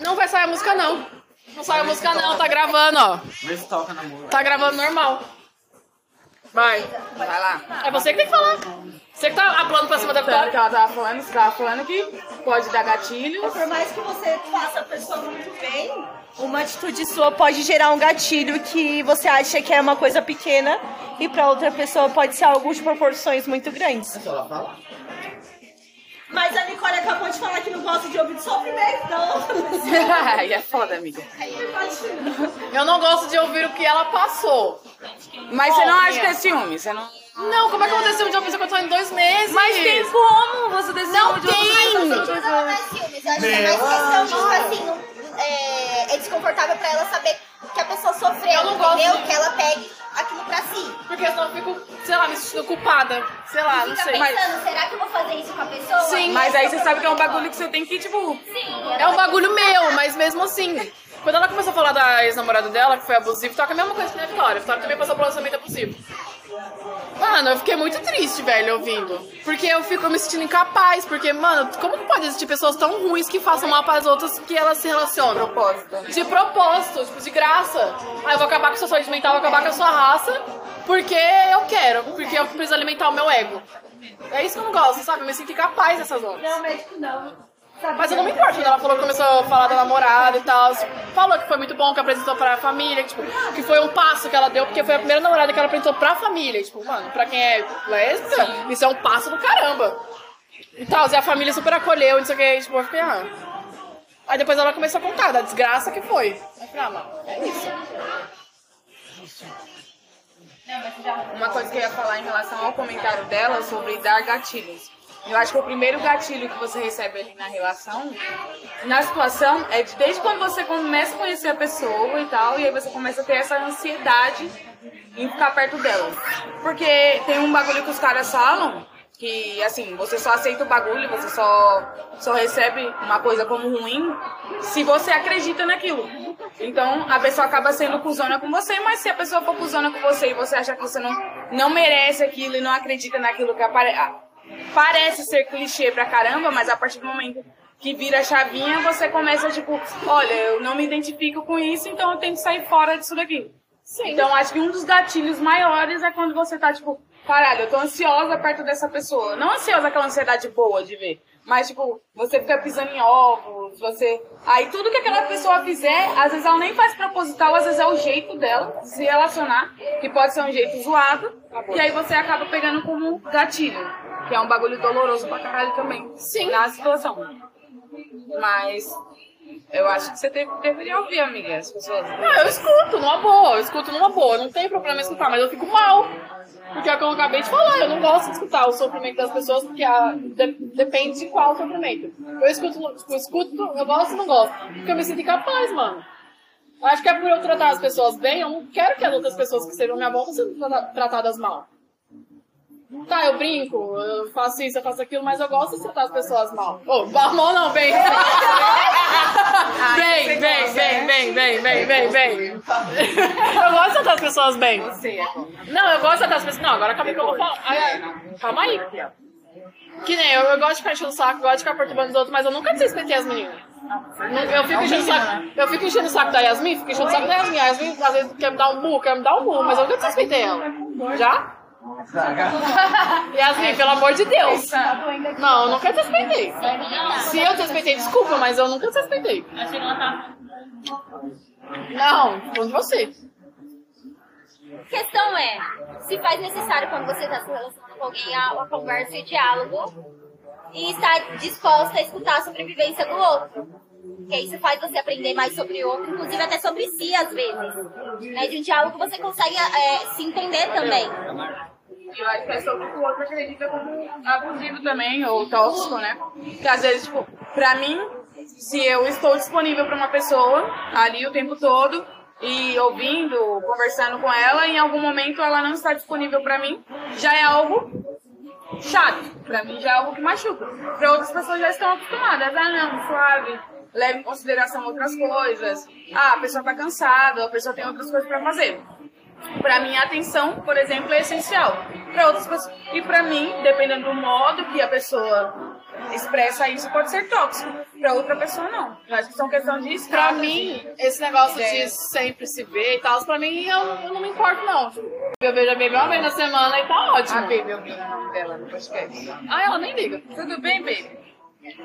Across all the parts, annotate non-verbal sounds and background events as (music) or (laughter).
Não vai sair a música, não. Não sai a música, não. Tá gravando, ó. Vê se toca na música. Tá gravando normal. Vai. Vai lá. É você que tem que falar. Você que tá aplando pra cima da vitória. ela tava falando, você tava falando que pode dar gatilho. Por mais que você faça a pessoa muito bem, uma atitude sua pode gerar um gatilho que você acha que é uma coisa pequena e pra outra pessoa pode ser algo de proporções muito grandes. Mas a Nicole acabou de falar que não gosta de ouvir de sofrimento, então. Aí (laughs) é foda, amiga. Eu não gosto de ouvir o que ela passou. Mas você não acha que é ciúme? Você não. Não, como é que eu vou ter ciúme de uma pessoa que eu tô em dois meses? Mas tem como você ter Não ciúme de outra tem! pessoa? Não, não é ciúmes. Eu acho que é mais questão de, tipo assim, não- é, é desconfortável pra ela saber que a pessoa sofreu, Eu não gosto entendeu? de- Que ela pegue aquilo pra si. Porque senão eu fico, sei lá, me sentindo culpada. Sei lá, não sei. pensando, será que eu vou fazer isso com a pessoa? Sim. Mas aí você sabe que é um bagulho que você tem que, tipo. Sim. É um bagulho meu, mas mesmo assim. Quando ela começou a falar da ex-namorada dela, que foi abusivo, toca a mesma coisa que a Vitória. A Vitória também passou por um lançamento abusivo. Mano, eu fiquei muito triste, velho, ouvindo. Porque eu fico me sentindo incapaz. Porque, mano, como que pode existir pessoas tão ruins que façam mal para as outras que elas se relacionam? Propósito. De propósito, tipo, de graça. Ah, eu vou acabar com a sua saúde mental, vou acabar com a sua raça, porque eu quero, porque eu preciso alimentar o meu ego. É isso que eu não gosto, sabe? Eu me sinto incapaz dessas horas. Não, médico não. Mas eu não me importo quando ela falou que começou a falar da namorada e tal. Falou que foi muito bom, que apresentou pra família, tipo, que foi um passo que ela deu, porque foi a primeira namorada que ela apresentou pra família. Tipo, mano, pra quem é lésbica, isso é um passo do caramba. E tal, e a família super acolheu, não sei o que, tipo, eu fiquei, ah. Aí depois ela começou a contar da desgraça que foi. Eu falei, ah, mano, é isso. Uma coisa que eu ia falar em relação ao comentário dela sobre dar gatilhos. Eu acho que o primeiro gatilho que você recebe ali na relação, na situação, é de, desde quando você começa a conhecer a pessoa e tal, e aí você começa a ter essa ansiedade em ficar perto dela. Porque tem um bagulho que os caras falam, que assim, você só aceita o bagulho, você só, só recebe uma coisa como ruim se você acredita naquilo. Então a pessoa acaba sendo cuzona com você, mas se a pessoa for cuzona com você e você acha que você não, não merece aquilo e não acredita naquilo que apare, ah, parece ser clichê pra caramba, mas a partir do momento que vira a chavinha, você começa tipo, olha, eu não me identifico com isso, então eu tenho que sair fora disso daqui. Então acho que um dos gatilhos maiores é quando você tá tipo, caralho, eu tô ansiosa perto dessa pessoa. Não ansiosa aquela ansiedade boa de ver, mas tipo, você fica pisando em ovos, você. Aí tudo que aquela pessoa fizer, às vezes ela nem faz proposital, às vezes é o jeito dela de se relacionar, que pode ser um jeito zoado, e aí você acaba pegando como gatilho, que é um bagulho doloroso pra caralho também. Sim. Na situação. Mas eu acho que você deve- deveria ouvir, amiga, as pessoas. Ah, eu escuto numa boa, eu escuto numa boa, não tem problema em escutar, mas eu fico mal. Porque é o que eu acabei de falar, eu não gosto de escutar o sofrimento das pessoas, porque a- de- depende de qual sofrimento. Eu escuto, eu escuto, eu gosto e não gosto. Porque eu me sinto incapaz, mano. Acho que é por eu tratar as pessoas bem, eu não quero que as outras pessoas que estejam à minha volta sejam trata- tratadas mal. Tá, eu brinco, eu faço isso, eu faço aquilo, mas eu gosto de tratar as pessoas mal. Ô, oh, mal não, bem. (laughs) Bem, bem, bem, bem, bem, bem, bem, bem. Eu gosto de tratar as pessoas bem. Não, eu gosto de tratar as pessoas. Não, agora acabei que eu vou falar. Ai, Calma aí. Que nem eu, eu gosto de ficar enchendo o saco, gosto de ficar perturbando os outros, mas eu nunca desrespeitei as meninas. Eu fico enchendo o saco, eu fico enchendo o saco da Yasmin, fico enchendo o saco da Yasmin. A Yasmin às vezes quer me dar um burro, quer me dar um burro, mas eu nunca desrespeitei ela. Já? Yasmin, pelo amor de Deus. Não, eu nunca desrespeitei. Se eu desrespeitei, desculpa, mas eu nunca desrespeitei. Achei que ela. Não, falando de você. A questão é, se faz necessário quando você está se relacionando com alguém a uma conversa e diálogo e está disposta a escutar a sobrevivência do outro. Porque isso faz você aprender mais sobre o outro, inclusive até sobre si às vezes. Né? De um diálogo você consegue é, se entender também. Eu acho que é sobre o que o outro acredita como abusivo também, ou tóxico, né? Que às vezes, tipo, pra mim, se eu estou disponível pra uma pessoa ali o tempo todo e ouvindo, conversando com ela, em algum momento ela não está disponível pra mim, já é algo chato. Pra mim já é algo que machuca. Pra outras pessoas já estão acostumadas. Ah, não, suave. Leve em consideração outras coisas. Ah, a pessoa tá cansada, a pessoa tem outras coisas pra fazer. Pra mim, a atenção, por exemplo, é essencial. Para outras pessoas. E pra mim, dependendo do modo que a pessoa expressa isso pode ser tóxico. Pra outra pessoa, não. Eu acho que são questão de Pra status. mim, esse negócio É. de sempre se ver e tal, pra mim eu, eu não me importo, não. Eu vejo a Baby uma vez na semana e tá ótimo. A Baby, eu vi o nome dela no podcast. Ah, ela nem liga. Tudo bem, Baby?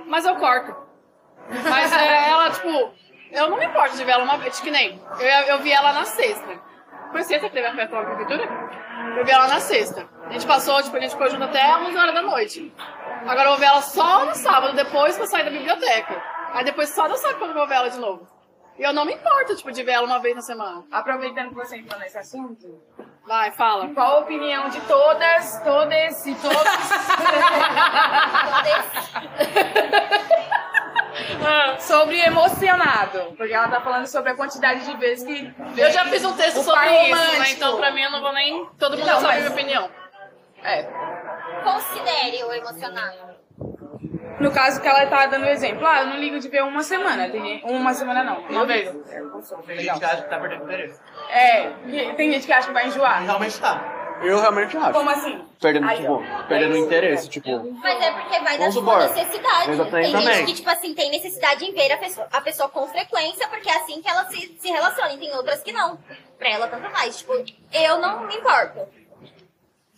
Mas eu corto. Mas é, ela, tipo, eu não me importo de ver ela uma vez, que nem. Eu, eu vi ela na sexta. Sexta que teve a festa da prefeitura? Eu vi ela na sexta. A gente passou, tipo, a gente ficou junto até 11 horas da noite. Agora eu vou ver ela só no sábado, depois que eu sair da biblioteca. Aí depois só no sábado quando eu vou ver ela de novo. E eu não me importo, tipo, de ver ela uma vez na semana. Aproveitando que você entrou nesse assunto, Vai, fala. qual a opinião de todas, todas e todos (laughs) (laughs) sobre emocionado? Porque ela tá falando sobre a quantidade de vezes que. Eu já fiz um texto O sobre isso, romântico. né? Então pra mim eu não vou nem. Todo mundo Não, sabe a mas- minha opinião. É. Considere o emocionado. No caso que ela tá dando o exemplo, ah, eu não ligo de ver uma semana. Tem, uma semana não. Uma vez. Tem gente que acha que tá perdendo interesse. É, tem gente que acha que vai enjoar. Realmente tá. Eu realmente acho. Como assim? Perdendo, Aí, tipo, ó. perdendo É isso. interesse, tipo. Mas é porque vai da sua necessidade. Exatamente. Tem gente que, tipo assim, tem necessidade em ver a pessoa, a pessoa com frequência, porque é assim que ela se, se relaciona. E tem outras que não. Pra ela, tanto faz. Tipo, eu não me importo.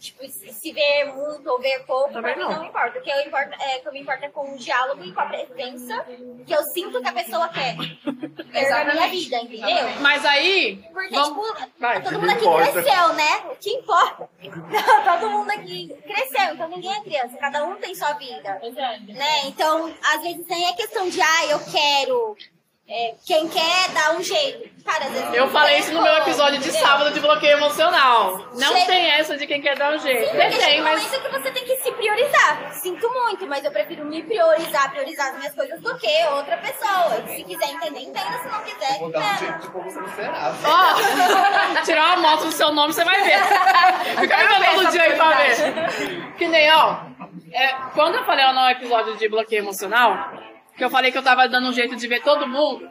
Tipo, se se ver muito ou ver pouco, pra mim não. importa. O que eu, importo, é, o que eu me importo é com o diálogo e com a presença que eu sinto que a pessoa quer ter na minha vida, entendeu? Mas aí. Porque, vamos... tipo, Vai. todo mundo aqui importa. cresceu, né? O que importa? (laughs) todo mundo aqui cresceu, então ninguém é criança, cada um tem sua vida. Né? Então, às vezes nem é questão de, ah, eu quero. É, quem quer dá um jeito. Cara, às vezes Eu falei isso no meu episódio de sábado de bloqueio emocional. Não Chega- tem essa de quem quer dar um jeito. Porque Tem, chega um mas. momento que você tem que se priorizar. Sinto muito, mas eu prefiro me priorizar, priorizar as minhas coisas do que outra pessoa. Se quiser entender, entenda. Se não quiser, Vou dar um entenda. jeito de como você não. Ó, (laughs) tirar uma moto do seu nome, você vai ver. (laughs) Fica me vendo todo dia aí pra ver. Que nem, ó. é, quando eu falei no episódio de bloqueio emocional, que eu falei que eu tava dando um jeito de ver todo mundo.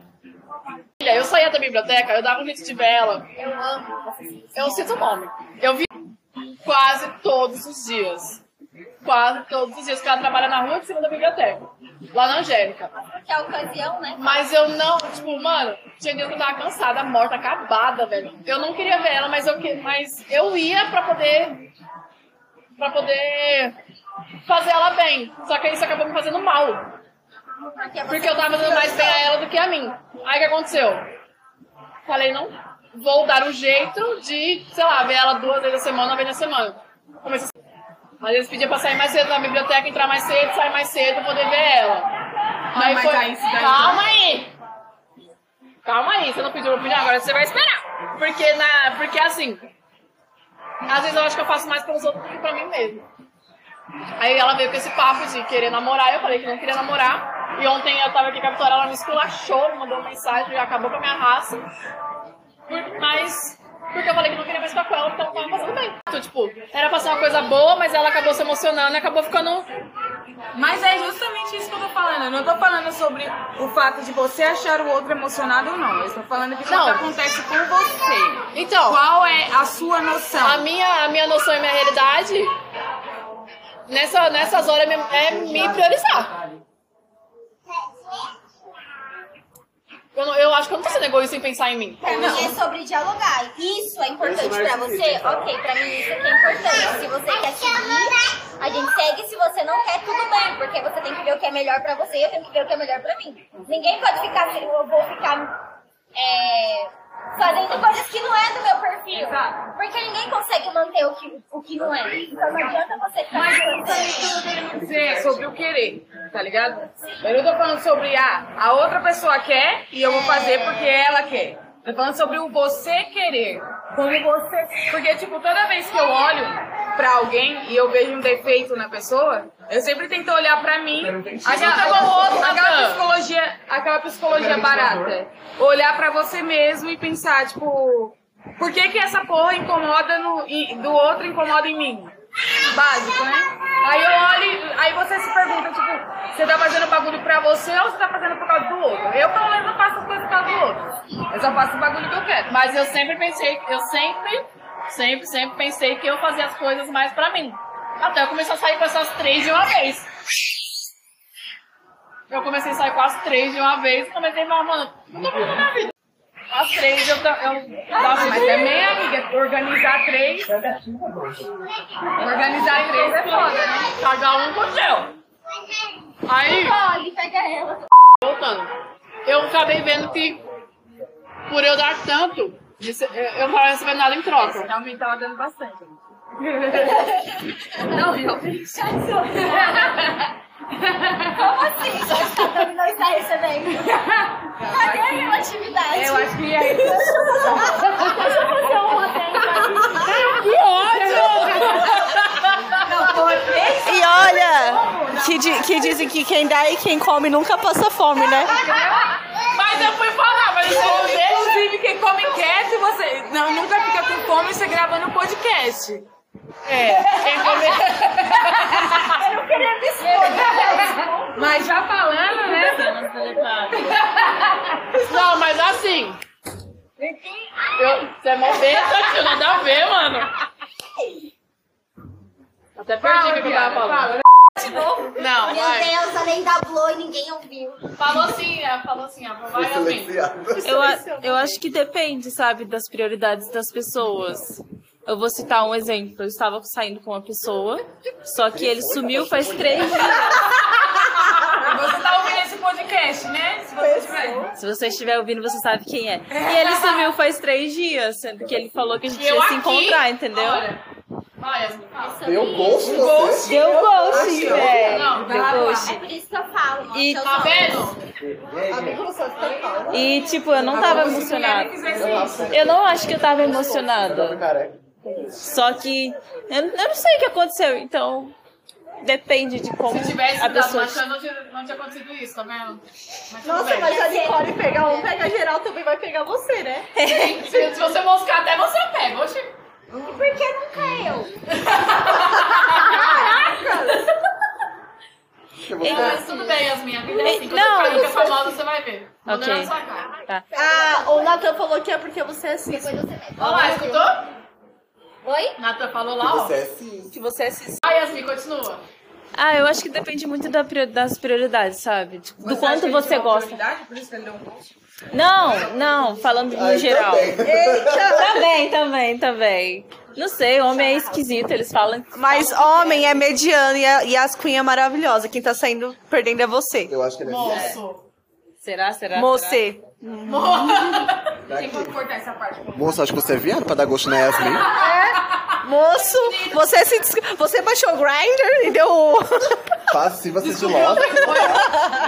Eu saía da biblioteca, eu dava um jeito de ver ela. Eu amo. Eu sinto o nome. Eu vi quase todos os dias. Quase todos os dias, porque ela trabalha na rua de cima da biblioteca. Lá na Angélica. Que é a ocasião, né? Mas eu não, tipo, mano, tinha dias que eu tava cansada, morta, acabada, velho. Eu não queria ver ela, mas eu, que- mas eu ia pra poder. pra poder fazer ela bem. Só que isso acabou me fazendo mal. Porque, eu tava dando mais bem a ela do que a mim. Aí o que aconteceu? Falei, não vou dar um jeito de, sei lá, ver ela duas vezes a semana, uma vez na semana. Comecei a... Às vezes pedia pra sair mais cedo na biblioteca, entrar mais cedo, sair mais cedo pra poder ver ela. Aí mas foi, aí calma aí! Calma aí, você não pediu opinião, agora você vai esperar. Porque, na, porque assim, às vezes eu acho que eu faço mais pelos outros do que pra mim mesmo. Aí ela veio com esse papo de querer namorar, eu falei que não queria namorar. E ontem eu tava aqui com a Vitória, ela me esculachou, me mandou uma mensagem e acabou com a minha raça. Por- mas porque eu falei que não queria mais ficar com ela porque ela não tava passando bem. Então, tipo, era pra ser uma coisa boa, mas ela acabou se emocionando e acabou ficando. Mas é justamente isso que eu tô falando. Eu não tô falando sobre o fato de você achar o outro emocionado ou não. Eu estou falando de Não. acontece com você. Então, Qual é a sua noção? a minha, a minha noção e minha realidade nessa, nessas horas é me- é me priorizar. Eu, não- eu acho que eu não tô sendo egoísta em pensar em mim. Pra mim é sobre dialogar. Isso é importante pra você? Ok, pra mim isso aqui é importante. Se você quer seguir, a gente segue. Se você não quer, tudo bem. Porque você tem que ver o que é melhor pra você e eu tenho que ver o que é melhor pra mim. Ninguém pode ficar, eu vou ficar é, fazendo coisas que não é do meu perfil. Porque ninguém consegue manter o que, o que não é. Então não adianta você ficar Mas fazendo isso aí que eu dizer é sobre o querer, tá ligado? Eu não tô falando sobre ah, a outra pessoa quer e eu vou fazer porque ela quer. Tô falando sobre o você querer. Como você. Porque, tipo, toda vez que eu olho pra alguém e eu vejo um defeito na pessoa, eu sempre tento olhar pra mim. Aquela, Junta com o outro, aquela psicologia, aquela psicologia barata. Olhar pra você mesmo e pensar, tipo, por que que essa porra incomoda no, e- do outro incomoda em mim? Básico, né? Aí eu olho, aí você se pergunta, tipo, você tá fazendo bagulho pra você ou você tá fazendo por causa do outro? Eu, pelo menos, não faço as coisas por causa do outro. Eu só faço o bagulho que eu quero. Mas eu sempre pensei, eu sempre, sempre, sempre pensei que eu fazia as coisas mais pra mim. Até eu começar a sair com essas três de uma vez. eu comecei a sair com as três de uma vez e comecei a falar, mano, não tô fazendo minha vida. As três eu, eu dava Mas também, amiga, organizar três. Organizar três é foda, né? cada um com o seu. Aí, Olha, pega ela. voltando, eu acabei vendo que por eu dar tanto, eu não tava recebendo nada em troca. Realmente tava dando bastante. (laughs) Não, realmente. (laughs) Como assim? Só está dando, não está recebendo. Cadê a relatividade? Eu acho que aí. Deixa eu fazer um roteiro aqui. Que ódio! E olha, que, di- que dizem que quem dá e quem come nunca passa fome, né? Mas eu fui falar, mas. Inclusive, quem come quieto, você não, nunca fica com fome você gravando podcast. É, quem comer. (laughs) Mas já falando, né? Não, mas assim. Eu, você é mó besta, tio, nada a ver, mano. Até perdi o que eu tava falando. Não, Meu vai. Deus, além da Blue e ninguém ouviu. Falou sim, é, falou sim, é, vai assim. Eu, a- eu acho que depende, sabe, das prioridades das pessoas. Eu vou citar um exemplo. Eu estava saindo com uma pessoa, só que ele sumiu faz três dias. Você tá ouvindo esse podcast, né? Se você tiver. Se você estiver ouvindo, você sabe quem é. E ele sumiu faz três dias, sendo que ele falou que a gente Eu ia se aqui, encontrar, entendeu? Olha. Yasmin, fala. Deu gosto você? Deu ghost, velho. Não, Deu ghost. É por isso que eu falo. E- Tá vendo? E, tipo, eu não tava emocionada. Eu não acho que eu tava emocionada. Só que eu, eu não sei o que aconteceu, então depende de como Se tivesse a dado pessoa. chance, não tinha, não tinha acontecido isso, tá vendo? Mas Nossa, bem. mas a Nicole pegar um, pega geral, também vai pegar você, né? Se, (laughs) se você moscar, até você pega. Oxi. E por que nunca eu? Mas tudo bem, Yasmin. A vida é assim. Quando Não, eu ficar rica, eu- famosa, você vai ver. Vou Ok. olhar na sua cara. Tá. Ah, o Nathan falou que é porque você é cis. Depois você mete. Olha lá, escutou? Oi? Nata falou lá, ó. Você é cis. Que você é cis. Ai, Yasmin, continua. Ah, eu acho que depende muito da prior- das prioridades, sabe? Tipo, do Você acha quanto que você gosta. Por isso que ele deu um post? Não, não, falando no Aí geral. também. (laughs) Também, também, também. Não sei, homem é esquisito, eles falam. Mas homem é mediano e, a, e as queen é maravilhosa. Quem tá saindo perdendo é você. Eu acho que ele é. Moço. Será, será? será? Você. (laughs) Tem que cortar essa parte. Moço, acho que você é viado pra dar gosto na Yasmin. (laughs) Moço, você se des- você baixou o Grindr e deu. Passiva sigilosa.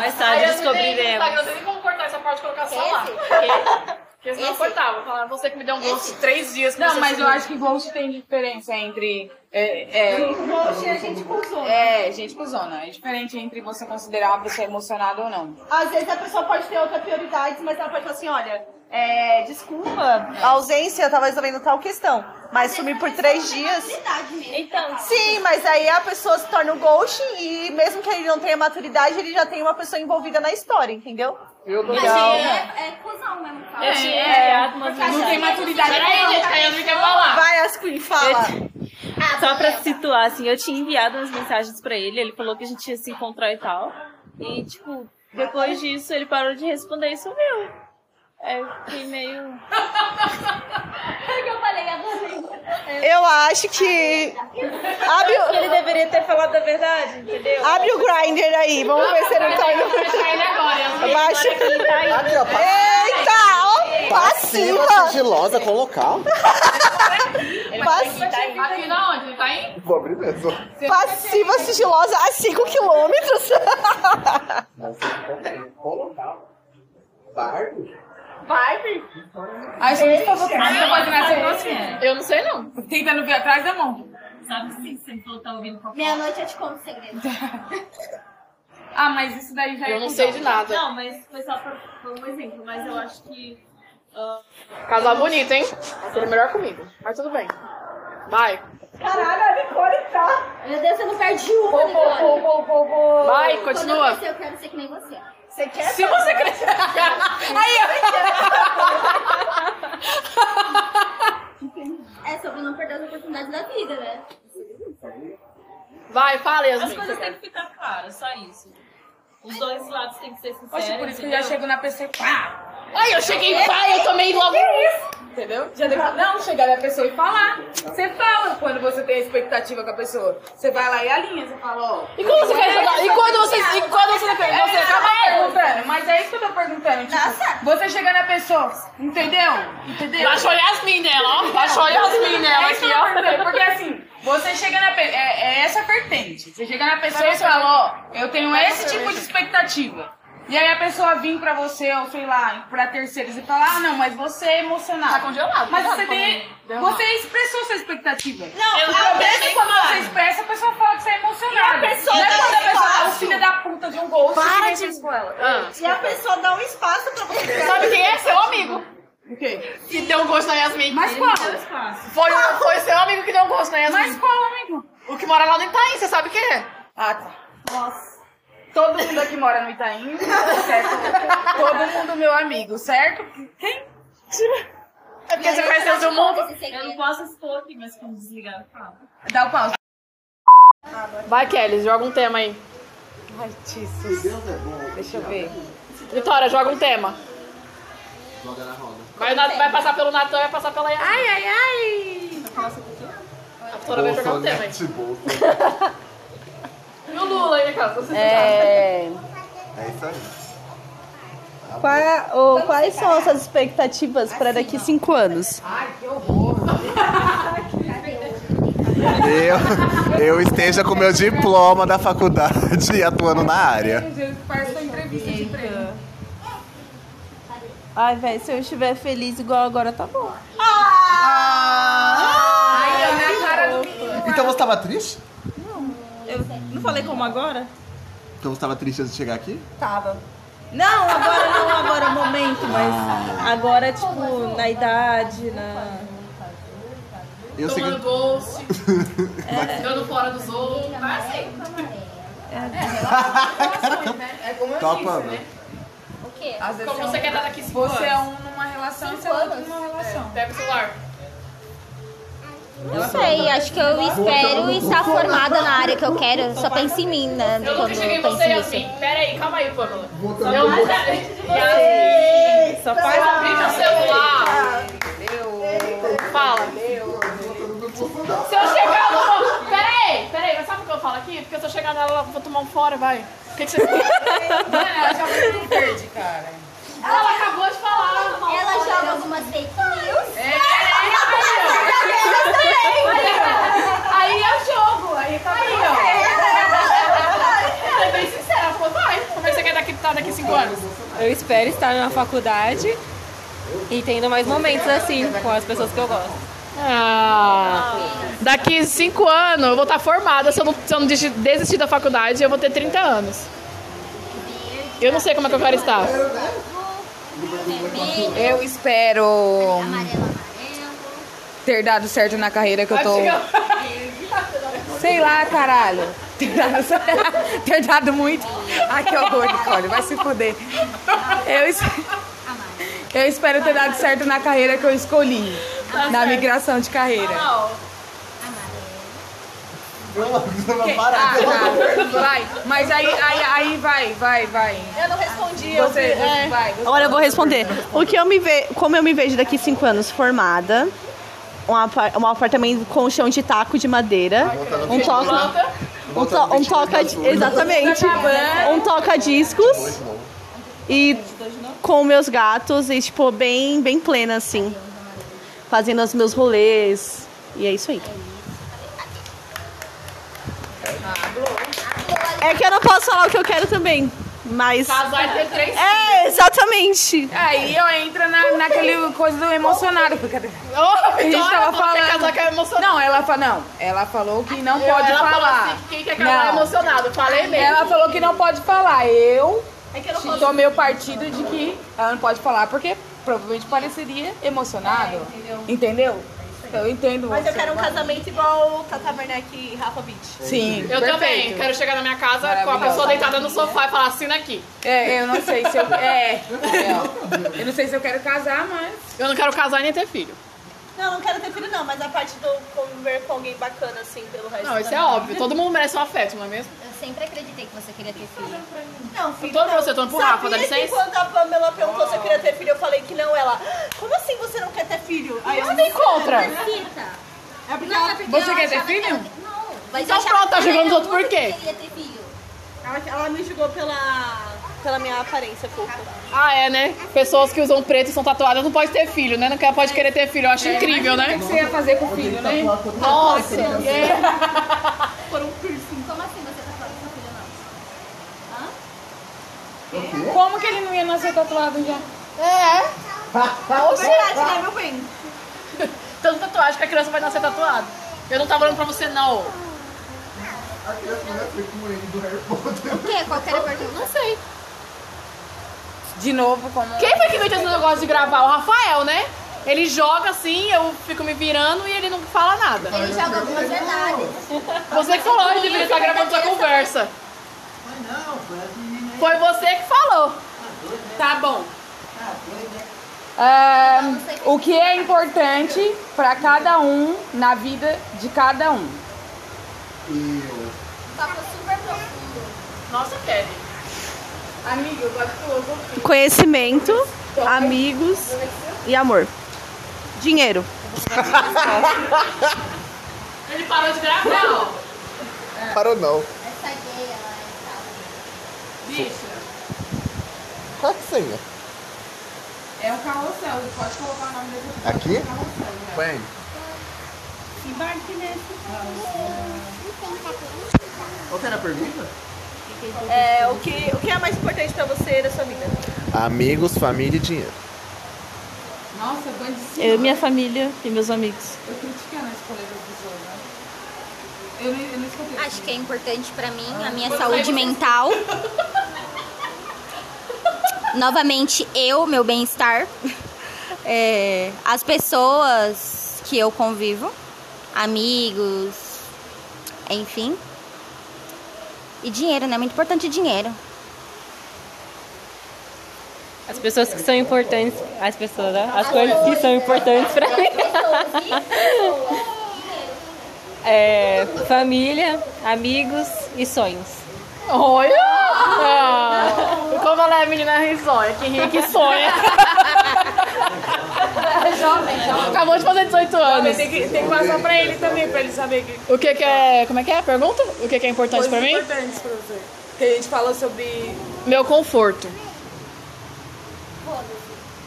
Mais tarde descobriremos. Instagram, tem nem como cortar essa parte e colocar só lá. Porque, (laughs) porque senão eu cortava. Eu falava, você que me deu um gosto de três dias. Não, você mas eu acho que Ghost tem diferença entre. É, é, Moço, a gente cuzona. é, gente cuzona. É diferente entre você considerar uma pessoa emocionada ou não. Às vezes a pessoa pode ter outra prioridade, mas ela pode falar assim, olha, é, desculpa, a ausência tá resolvendo tal questão. Mas sumir por três dias. Mesmo. Então, Sim, mas aí a pessoa se torna um ghost e mesmo que ele não tenha maturidade, ele já tem uma pessoa envolvida na história, entendeu? Mas é, é cuzão mesmo. fala. eu tinha enviado umas Não tem maturidade Peraí, gente, que a Yasmin quer falar. Vai, as Queen, fala. Ah, Só pra situar, assim, eu tinha enviado umas mensagens pra ele, ele falou que a gente ia se encontrar e tal. E, tipo, depois disso ele parou de responder e sumiu. É, eu fiquei meio. É eu falei agora. Eu acho que. Abre, o- Ele deveria ter falado a verdade, entendeu? abre o Grindr aí, vamos ver se ele tá Vai indo. Baixa. Ele tá aí. Aqui, ó. Eita! ó, Passiva Passiva! sigilosa com local. Passiva, Aqui na onde? Ele tá aí? Vou abrir mesmo. passiva sigilosa a 5 quilômetros. Com local. Bardo? Acho que por favor, você pode nascer você. Eu não sei, não. Tentando ver atrás da mão. Sabe se você falou que tá ouvindo fofoca? Meia-noite eu te conto o segredo. (laughs) Ah, mas isso daí já é Eu não cuzão. sei de nada. Não, mas foi só pra, foi um exemplo, mas eu acho que. ah, Casal bonito, hein? Seria melhor comigo. Mas tudo bem. Vai. Caralho, a Nicole tá. Meu Deus, você não perde uma, Nicole. Vai, Quando eu continua. crescer, eu quero ser que nem você. Você quer? Se você crescer. (laughs) Aí, É sobre não perder as oportunidades da vida, né? Vai, fala, As Yasmin. coisas têm que ficar claras, só isso. Os dois lados têm que ser sinceros. Poxa, por isso que eu já chego na e pá! Aí eu cheguei pai, eu tomei logo. Entendeu? Já deu, não, chegar na pessoa e falar. Você fala quando você tem a expectativa com a pessoa. Você vai lá e alinha, você fala, ó. E quando você quer jogar? E quando você. E quando você Você você acaba perguntando, mas é isso que eu tô perguntando. Tipo, você chega na pessoa, entendeu? Entendeu? Baixou Yasmin nela, ó. Baixou Yasmin nela É aqui, ó. Porque assim, você chega na pessoa. É, é essa vertente. Você chega na pessoa e fala, ó, eu tenho esse tipo de expectativa. E aí a pessoa vir pra você, ou sei lá, pra terceiros e falar, ah, não, mas você é emocionado. Tá congelado, Mas tá você tem. Você expressou sua expectativa. Não, Eu a também Mesmo sei quando claro. você expressa, a pessoa fala que você é emocionada. E a pessoa não é dá quando a pessoa dá o espaço. filho da puta de um gol Para e de- ela. Ah. E a pessoa dá um espaço pra você. (laughs) Sabe quem é? Seu amigo. O quê? Que deu um gosto na Yasmin. Mas qual? Foi, o- foi seu amigo que deu um gosto na Yasmin. Mas qual, amigo? O que mora lá no Itaim, você sabe quem é? Ah, tá. Nossa. Todo mundo aqui mora no Itaim, certo? Todo mundo meu amigo, certo? Quem? É porque você conheceu seu mundo. Eu não posso expor aqui, mas quando desligar, eu falo. Dá o pause. Vai, Kelly, joga um tema aí. Ai, Jesus. Deixa eu ver. Vitória, joga um tema. Joga na roda. Vai, passar pelo Natan e vai passar pela Yasmin. Ai, ai, ai. A Vitória vai jogar um tema aí. (laughs) E o Lula aí, cara? Você É. É isso aí. Qual- ô, quais são as suas expectativas para daqui cinco anos? Ai, que horror. Eu, eu esteja com meu diploma da faculdade e (laughs) atuando na área. Ai, velho, se eu estiver feliz igual agora, tá bom. Ai, eu cara do menino. Então você tava triste? Eu não falei como agora? Então você tava triste antes de chegar aqui? Tava. Não, agora não, agora é o momento, mas agora, tipo, na idade, na. Eu Tomando que... doce, ficando fora dos outros. Vai assim. (laughs) É como eu Topando. disse, né? O quê? Às vezes Como você quer dar daqui cinco Você é anos? um numa relação e você é outro numa relação. Pega o celular. Não sei, acho que eu espero estar formada na área que eu quero. Eu só penso em mim, né? Eu Quando nunca cheguei eu em você. Yasmin. Pera aí, calma aí, Pamela. Eu pro- nunca... Yasmin, Só faz abri meu celular. Fala. Se eu chegar no... Pera aí, pera aí. Mas sabe o que eu falo aqui? Porque se eu chegar nela, vou tomar um fora, vai. O que, que você... Mano, ela já foi verde, cara. Ela acabou de falar. Ela joga algumas fake news. É, Aí é o jogo. Aí tá aí, ó. Ela é bem sincera. Ela falou, vai. Como é que você quer daqui, tá daqui cinco anos? Eu espero estar na faculdade e tendo mais momentos assim com as pessoas que eu gosto. Ah, daqui cinco anos eu vou estar formada. Se eu não, se eu não desi- desistir da faculdade, eu vou ter 30 anos. Eu não sei como é que eu quero estar. Eu espero ter dado certo na carreira que eu tô. Sei lá, caralho. Ter dado, (laughs) ter dado muito. Ai, que horror, Nicole. Vai se fuder. Eu, es- eu espero ter dado certo na carreira que eu escolhi. Na migração de carreira. Ah, tá. Vai. Mas aí, aí, aí vai, vai, vai. Eu não respondi. Você, é. vai. você- Agora eu vou responder. O que eu me ve... Como eu me vejo daqui cinco anos formada, um, um apartamento com chão de taco de madeira, um toca, um, to... um toca, exatamente, um toca discos e com meus gatos e tipo bem, bem plena assim, fazendo os meus rolês. E é isso aí. É que eu não posso falar o que eu quero também, mas Casar e ter três é exatamente. Aí eu entro na, naquele coisa do emocionado. Porque... Ô, A (laughs) gente tava quer falando. casar que é emocionado. Não, ela falou, não, ela falou que não pode ela falar. falou assim, quem quer casar é Não. emocionado. Falei mesmo. Ela falou que não pode falar. Eu É que eu não tomei o partido de que ela não pode falar porque provavelmente pareceria emocionado. entendeu? Eu entendo Mas você. eu quero um casamento igual Tata Werneck e Rafa Beach. Sim, Eu também. perfeito. Quero chegar na minha casa com a pessoa deitada no sofá e falar, assina aqui. É, eu não sei se eu. É. é. (laughs) Eu não sei se eu quero casar, mas. Eu não quero casar nem ter filho. Não, não quero ter filho não, mas a parte do conviver com alguém bacana, assim, pelo resto Não, da isso é vida. óbvio. Todo mundo merece um afeto, não é mesmo? Eu sempre acreditei que você queria ter filho. Não, filho, tô pra não. você, tô indo pro Rafa, Sabia dá que licença? quando a Pamela perguntou se eu queria ter filho, eu falei que não. Ela, como assim você não quer ter filho? Aí eu Nada em contra. Necessita. É porque Não, é porque Você eu quer ter que filho? ela- Não. Mas Então eu pronto, tá que ela julgando os outros por quê? que queria ter filho. ela, ela me julgou pela, pela minha aparência fofa. Ah, é, né? Pessoas que usam preto e são tatuadas não pode ter filho, né? Não quer, pode querer ter filho. Eu acho incrível, O né? que você ia fazer com o filho, né? Nossa, yeah. Um piercing. Como assim você tá seu filho não? Como que ele não ia nascer tatuado já? É. Verdade, né, meu bem? (laughs) Tanto tatuagem que a criança vai nascer tatuada. Eu não tava falando pra você, não. A criança não é feito com ele do Harry Potter. O quê? Qual que era a pergunta? Não sei. De novo, como... Quem foi que inventou esse negócio de gravar? O Rafael, né? Ele joga assim, eu fico me virando e ele não fala nada. Ele joga algumas verdades. Você que falou, ele deveria estar gravando sua conversa. Foi você que falou. Tá bom. É, o que é importante pra cada um na vida de cada um? Eu. Papo super profundo. Nossa, Kelly. Amigo, eu gosto de filosofia. Conhecimento, amigos e amor. Dinheiro. Ele parou de gravar, ó. Parou não. Essa gay, ela é Bicho. Qual é a senha? É o carrossel, pode colocar o nome dele Aqui? Põe. Qual que era a pergunta? É, o, que, o que é mais importante pra você na sua vida? Amigos, família e dinheiro. Nossa, bandicina. Eu, minha família e meus amigos. Eu criticando da né? Eu não, eu não escutei. Acho que é importante pra mim a minha saúde mental. (laughs) Novamente, eu, meu bem-estar. É, as pessoas que eu convivo, amigos, enfim. E dinheiro, né? Muito importante dinheiro. As pessoas que são importantes, as pessoas, né? As coisas que são importantes pra mim. (laughs) É, família, amigos e sonhos. Olha! Ah, como ela é menina risonha, que ri que sonha. É jovem, jovem. Acabou de fazer 18 anos. Tem que, tem que passar pra ele também, pra ele saber que O que, que é. Como é que é a pergunta? O que, que é importante pra coisas mim? importantes pra você. Que a gente fala sobre... Meu conforto.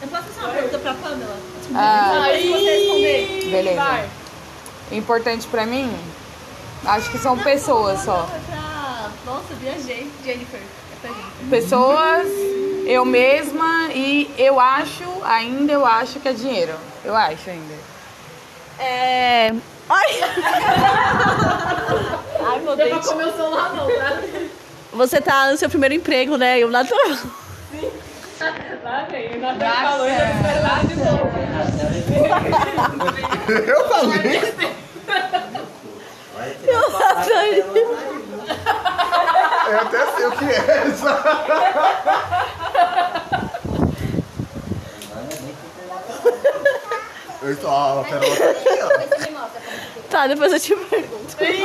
Eu posso fazer uma pergunta pra Pamela? Ah, Aí você responder. beleza. Vai. Importante pra mim, acho que são pessoas só. Pra... Nossa, viajei. Jennifer. É pra gente. Pessoas, eu mesma e eu acho, ainda eu acho que é dinheiro. Eu acho ainda. É... Ai! (laughs) Ai, meu Deu pra Deus. comer o celular, não, tá? Você tá no seu primeiro emprego, né? Eu natural. Lá vem, falou, eu lá de novo. Eu falei. Eu natural. Eu até sei o que é essa. Eu estou. Ó, a Perola tá aqui, ó. Tá, depois eu te pergunto. Ih,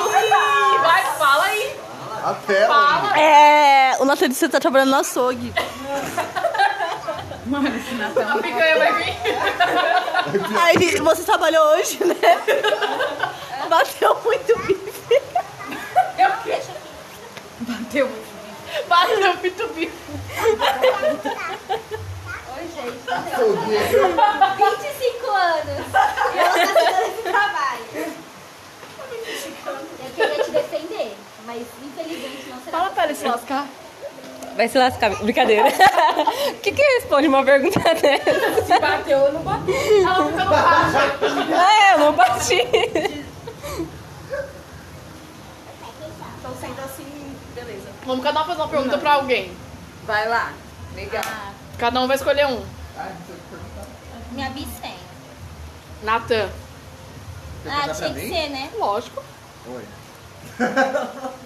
Vai, fala aí. A Pérola. É... O Nathan disse que tá trabalhando no açougue. A picanha vai vir. Aí, você trabalhou hoje, né? Bateu muito bife. Bateu. Bateu o pito bife. Oi, gente. 25 anos. E ela tá fazendo esse trabalho. Eu queria te defender, mas infelizmente não será. Fala pra ele se lascar. Vai se lascar. Brincadeira. O (laughs) que que responde uma pergunta (laughs) dessa? Se bateu, eu não bati. Ela no caixa. É, eu não bati. Então, sendo assim, beleza. Vamos cada um fazer uma pergunta pra alguém. Vai lá. Legal. Cada um vai escolher um. Minha bisfém. Natan. Ah, tinha que ser, né? Lógico. Oi. (laughs)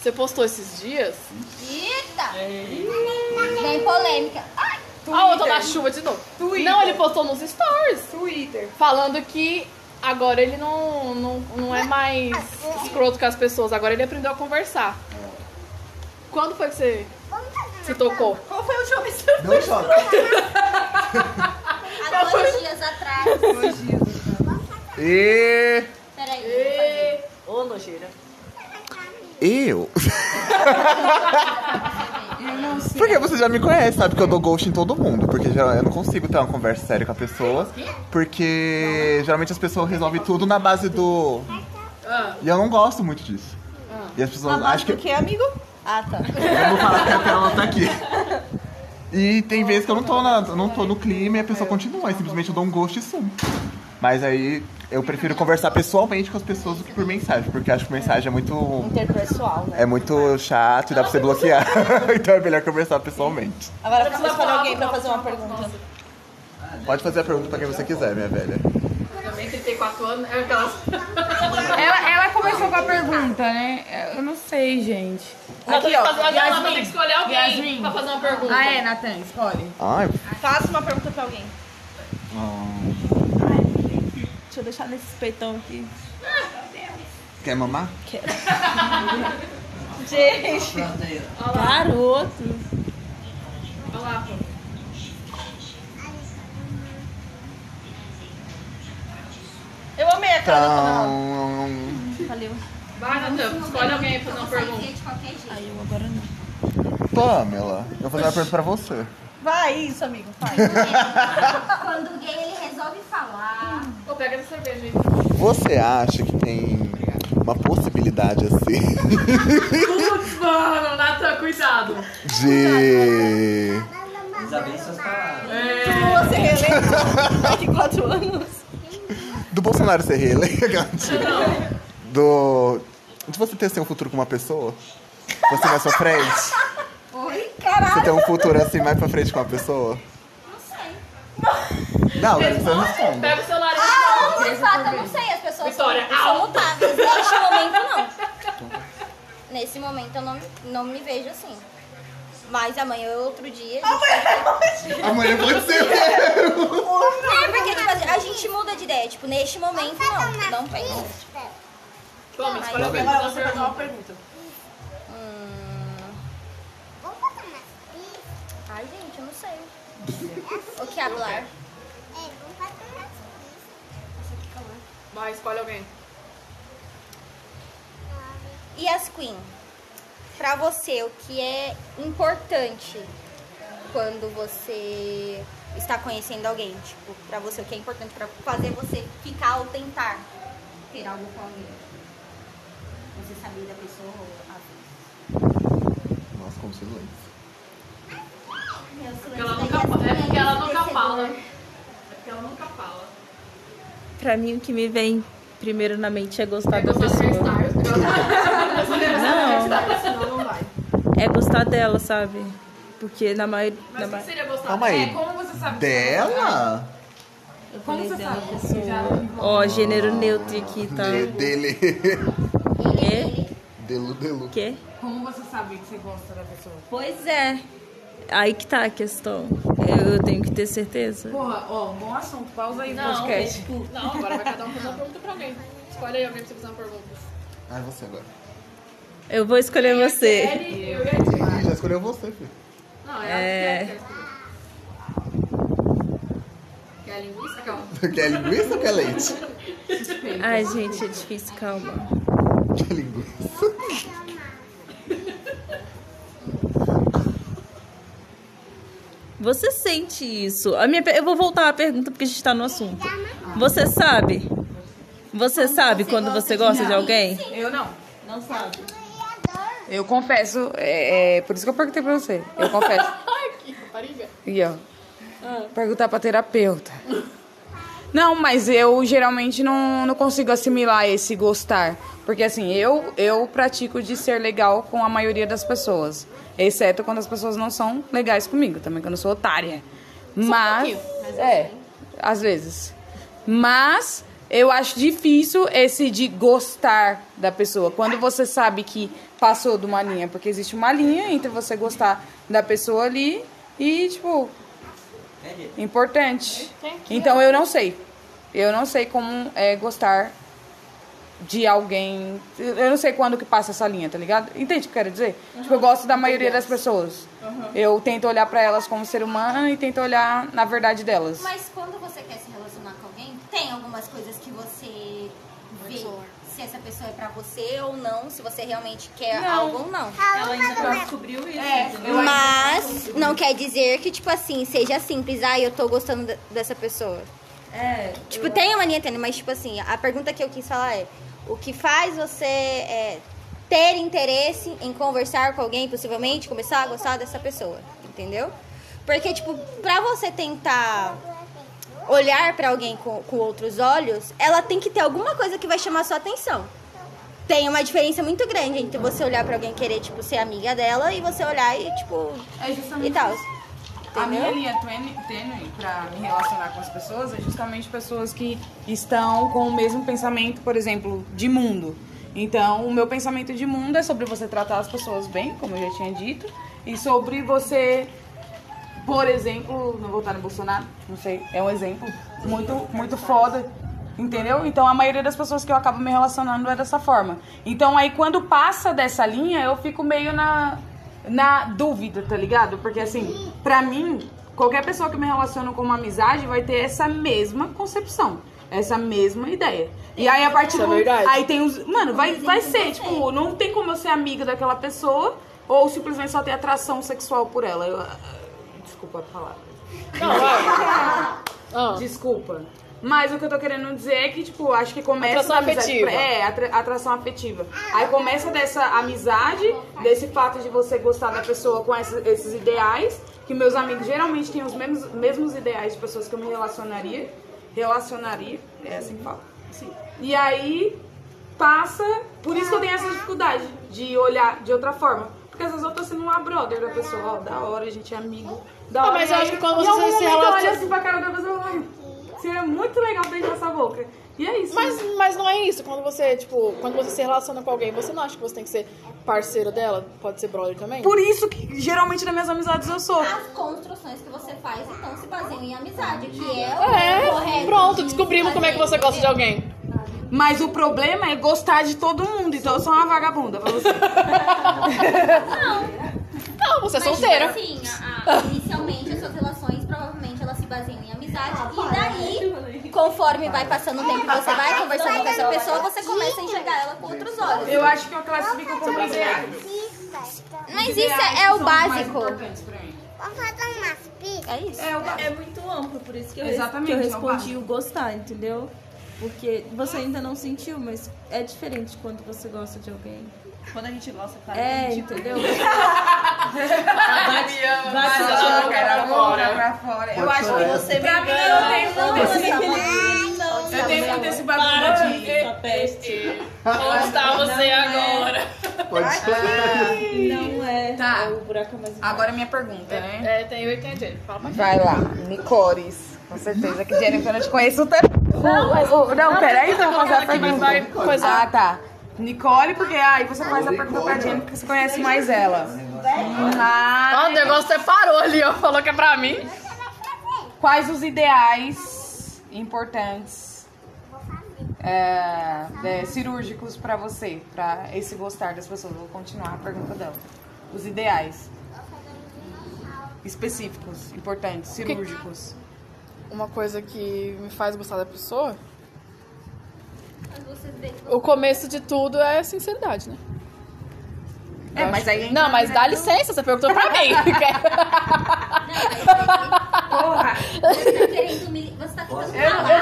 Você postou esses dias? Eita! Vem polêmica. Ai! Ah, eu tô na chuva de novo. Twitter. Não, ele postou nos stories. Twitter. Falando que agora ele não, não, não é mais escroto com as pessoas, agora ele aprendeu a conversar. Quando foi que você se tocou? Qual foi o último vez? Deu choque. Há dois dias atrás. E Peraí. Ô, nojeira. Eu. Porque você já me conhece, sabe que eu dou ghost em todo mundo. Porque já, eu não consigo ter uma conversa séria com a pessoa. Porque geralmente as pessoas resolvem tudo na base do. E eu não gosto muito disso. E as pessoas acham que. que, amigo? Ah, tá. Eu vou falar que a Pérola tá aqui. E tem vezes que eu não tô, na, eu não tô no clima e a pessoa continua. Aí simplesmente eu dou um ghost e sumo. Mas aí eu prefiro conversar pessoalmente com as pessoas do que por mensagem. Porque acho que mensagem é muito. Interpessoal, né? É muito chato e dá pra você bloquear. (laughs) então é melhor conversar pessoalmente. Agora você escolhe alguém pra fazer uma pergunta. Pode fazer a pergunta pra quem você quiser, minha velha. Também 34 anos, é aquelas. (laughs) Ela, ela começou com a pergunta, né? Eu não sei, gente. Aqui, ó. Ela Yasmin. tem que escolher alguém Yasmin. pra fazer uma pergunta. Ah, é, Natan, escolhe. Ai. Faça uma pergunta pra alguém. hum, Deixa eu deixar nesse peitão aqui. Quer mamar? (laughs) Gente. Garoto. Olha lá, pô. Eu amei a cara. Então. Valeu. Vai, Natan, escolhe alguém pra fazer uma pergunta. Aí eu agora não. Pamela, eu vou fazer uma pergunta pra você. Vai, isso, amigo. Vai. (laughs) Quando o gay ele resolve falar. Pega essa cerveja aí. Você acha que tem uma possibilidade assim Putz, mano, Natan, cuidado. de. Usa bem suas palavras. Você reeleito daqui quatro anos. Do Bolsonaro ser reeleito? Do. De você ter assim, um futuro com uma pessoa? Você na sua frente? Oi? Você tem um futuro assim mais pra frente com uma pessoa? Não sei. Não, mas você responde. Pega o celular e Ah, eu não sei. As pessoas Vitória, são, são mutáveis. Neste momento, não. Nesse momento, eu não, não me vejo assim. Mas amanhã ou outro dia. Amanhã pode ser. É, porque tipo, assim, a gente muda de ideia. Tipo, neste momento, não. Não penso. Alguém bem. pra fazer uma pergunta. pergunta. Hum... Ai, gente, eu não sei. O que hablar? Vai, escolhe alguém. E as Queen? Pra você, o que é importante quando você está conhecendo alguém? Tipo, pra você, o que é importante pra fazer você ficar ou tentar ter algo com alguém? Você saber da pessoa ou a Nossa, como silêncio. Meu Porque ela nunca, é porque ela nunca fala. É porque ela nunca fala. Pra mim, o que me vem primeiro na mente é gostar da Gostar do pessoa. Não, Senão não vai. é gostar dela, sabe? Porque na maioria. Mas Na o que ma... que seria gostar? Calma aí. Como você sabe? Dela? Eu Como você dela, sabe? pessoa. Ó, gênero neutro aqui, tá? De- dele. Quê? Delu, delu. Quê? Como você sabe que você gosta da pessoa? Pois é. Aí que tá a questão. Eu, tenho que ter certeza. Porra, ó, bom assunto. Pausa aí Não, podcast. não, agora vai cada um fazer uma pergunta pra alguém. Escolhe aí alguém pra você fazer uma pergunta. Ah, você agora. Eu vou escolher você. Kelly, eu e a Tia. Ih, já escolheu você, filho. Não, é, É. quer linguiça? Calma. (laughs) Quer linguiça ou quer leite? Ai, gente, é difícil, calma. Quer linguiça. Você sente isso? A minha, eu vou voltar à pergunta porque a gente tá no assunto. Você sabe? Você sabe quando você gosta de alguém? Eu não. Não sabe. Eu confesso, é, é, por isso que eu perguntei pra você. Eu confesso. (laughs) Ai, que rapariga. E ó, perguntar pra terapeuta. Não, mas eu geralmente não, não consigo assimilar esse gostar. Porque assim, eu, eu pratico de ser legal com a maioria das pessoas. Exceto quando as pessoas não são legais comigo, também quando eu sou otária. Mas. é, às vezes. Mas eu acho difícil esse de gostar da pessoa. Quando você sabe que passou de uma linha, porque existe uma linha entre você gostar da pessoa ali e, tipo, Importante. Então eu não sei. Eu não sei como é gostar de alguém. Eu não sei quando que passa essa linha, tá ligado? Entende o que eu quero dizer? Tipo, eu gosto da maioria das pessoas. Eu tento olhar pra elas como ser humano e tento olhar na verdade delas. Mas quando você quer se relacionar com alguém, tem algumas coisas que você vê se essa pessoa é pra você ou não, se você realmente quer Não. algo ou não. Ela ainda não descobriu isso. É, entendeu? Mas não quer dizer que, tipo assim, seja simples, ah, eu tô gostando de- dessa pessoa. É, Tipo, tem uma linha tênue, mas tipo assim, a pergunta que eu quis falar é: o que faz você é, ter interesse em conversar com alguém, possivelmente, começar a gostar dessa pessoa, entendeu? Porque, tipo, pra você tentar olhar pra alguém com, com outros olhos, ela tem que ter alguma coisa que vai chamar sua atenção. Tem uma diferença muito grande entre você olhar pra alguém e querer, tipo, ser amiga dela e você olhar e, tipo, É e justamente tal. A minha linha tênue, tênue pra me relacionar com as pessoas é justamente pessoas que estão com o mesmo pensamento, por exemplo, de mundo. Então, o meu pensamento de mundo é sobre você tratar as pessoas bem, como eu já tinha dito, e sobre você, por exemplo, não votar no Bolsonaro, não sei, é um exemplo muito, muito foda, entendeu? Então, a maioria das pessoas que eu acabo me relacionando é dessa forma. Então, aí quando passa dessa linha, eu fico meio na, na dúvida, tá ligado? Porque assim, pra mim, qualquer pessoa que me relaciona com uma amizade vai ter essa mesma concepção, essa mesma ideia. E aí a partir Isso é do verdade. aí tem os, mano, vai vai ser, tipo, não tem como eu ser amiga daquela pessoa ou simplesmente só ter atração sexual por ela. Eu- desculpa a palavra. Não, vai. Ah. Desculpa. Mas o que eu tô querendo dizer é que, tipo, acho que começa Atração afetiva. É, atra- atração afetiva. Aí começa dessa amizade, desse fato de você gostar da pessoa com esses, esses ideais, que meus amigos geralmente têm os mesmos, mesmos ideais de pessoas que eu me relacionaria. Relacionaria, é assim que fala. E aí passa. Por isso que eu tenho essa dificuldade de olhar de outra forma. Porque às vezes eu tô sendo uma brother da pessoa, ó, da hora, a gente é amigo. Da mas eu acho que quando você se eu relaciona- olho assim pra cara da pessoa e "Ai, seria muito legal beijar essa boca. E é isso. Mas, mas não é isso. Quando você, tipo, quando você se relaciona com alguém, você não acha que você tem que ser parceiro dela? Pode ser brother também? Por isso que geralmente nas minhas amizades eu sou. As construções que você faz, então, se baseiam em amizade, que é o É, correto pronto, de descobrimos como é que você gosta de entendeu? alguém. Mas o problema é gostar de todo mundo. Então eu sou uma vagabunda pra você. (laughs) Não, você é Mas, solteira. Tipo assim, a- a- inicialmente as suas relações provavelmente elas se baseiam em amizade. E daí, conforme vai passando o tempo você vai conversando com essa pessoa, você começa a enxergar ela com outros olhos. Eu acho que eu classifico como ideais. Mas isso é, é o básico. É isso. É. É muito amplo, por isso que eu, res- Exatamente, que eu é respondi o gostar, entendeu? Porque você ainda não sentiu, mas é diferente quando você gosta de alguém. Quando a gente gosta, claro. É, entendeu? (laughs) Vai jogar pra fora. pra fora. Eu acho que Você pra me mim eu tenho muito esse, eu tenho muito esse bagulho de... Essa peste. Onde está você agora? Pode Não é. Tá. é o buraco é mais. Agora minha pergunta, né? É, tem eu e tem a Jenny. Fala pra Vai lá, Nicores. Com certeza que Jennifer eu não te conheço tanto. Não, não, peraí, você vai fazer a pergunta. Ah, tá. Nicole, porque aí você faz a pergunta pra Jennifer, porque você conhece mais ela. Mas, Ó, o negócio até parou ali, ó. Falou que é pra mim. quais os ideais importantes é, é, cirúrgicos pra você, pra esse gostar das pessoas? Vou continuar a pergunta dela. Os ideais específicos, importantes, cirúrgicos. Uma coisa que me faz gostar da pessoa, o começo de tudo é sinceridade, né? É, mas aí Não, mas dá licença, você perguntou pra (laughs) mim. (laughs) Porra! você tá querendo me... Você tá falar.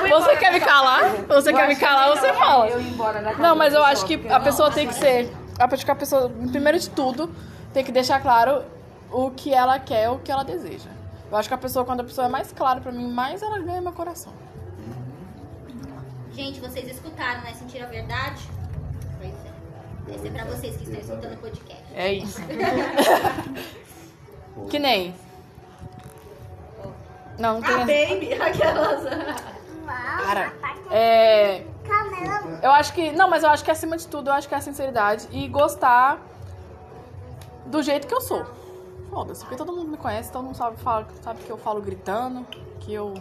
Você quer me calar? Você quer me calar, você fala. Eu ir embora da Não, mas eu acho que a pessoa tem que ser. Acho que a pessoa, primeiro de tudo, tem que deixar claro o que ela quer, o que ela deseja. Eu acho que a pessoa, quando a pessoa é mais clara pra mim, mais ela ganha meu coração. Gente, vocês escutaram, né? Sentiram a verdade? É. Esse é pra vocês que estão escutando o podcast. É isso. (laughs) que nem. Não, não tem. Baby, (laughs) aquelas. Cara, é. Eu acho que. Não, mas eu acho que acima de tudo, eu acho que é a sinceridade e gostar do jeito que eu sou. foda-se. Porque todo mundo me conhece, todo mundo sabe, fala, sabe que eu falo gritando, que eu